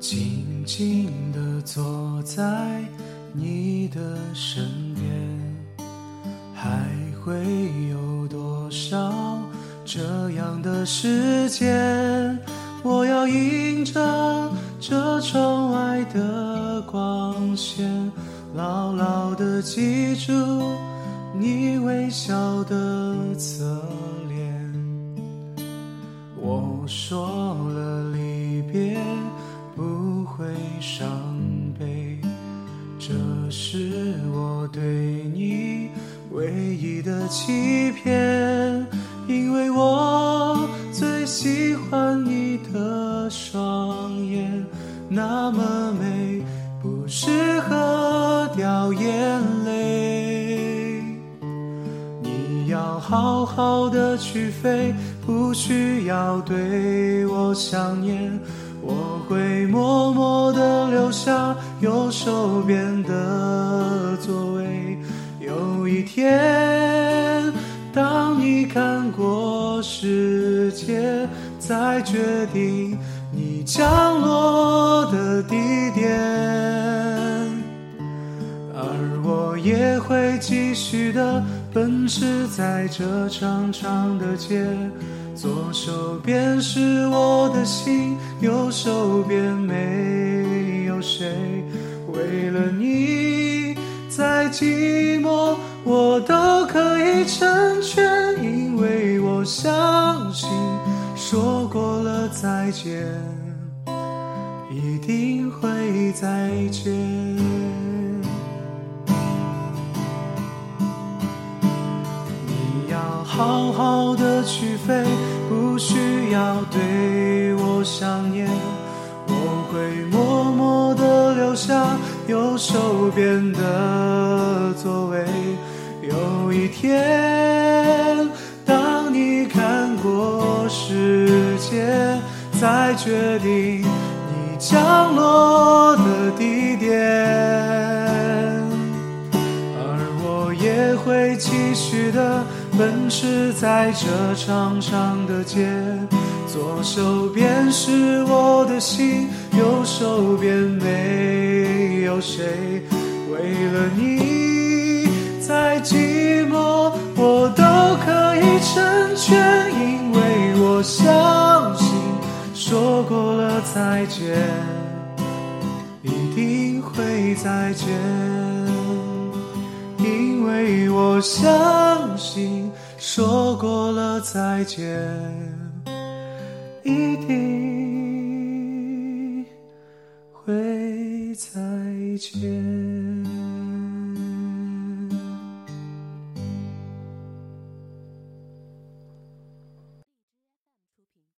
静静地坐在你的身边，还会有多少这样的时间？我要迎着这窗外的光线，牢牢地记住你微笑的侧脸。我说伤悲，这是我对你唯一的欺骗，因为我最喜欢你的双眼，那么美，不适合掉眼泪。你要好好的去飞，不需要对我想念。我会默默地留下右手边的座位。有一天，当你看过世界，再决定你降落的地点。奔驰在这长长的街，左手边是我的心，右手边没有谁。为了你，再寂寞我都可以成全，因为我相信，说过了再见，一定会再见。去飞，不需要对我想念。我会默默地留下右手边的座位。有一天，当你看过世界，再决定你降落的地点。也会继续的奔驰在这长长的街，左手边是我的心，右手边没有谁。为了你，再寂寞我都可以成全，因为我相信，说过了再见，一定会再见。我相信，说过了再见，一定会再见。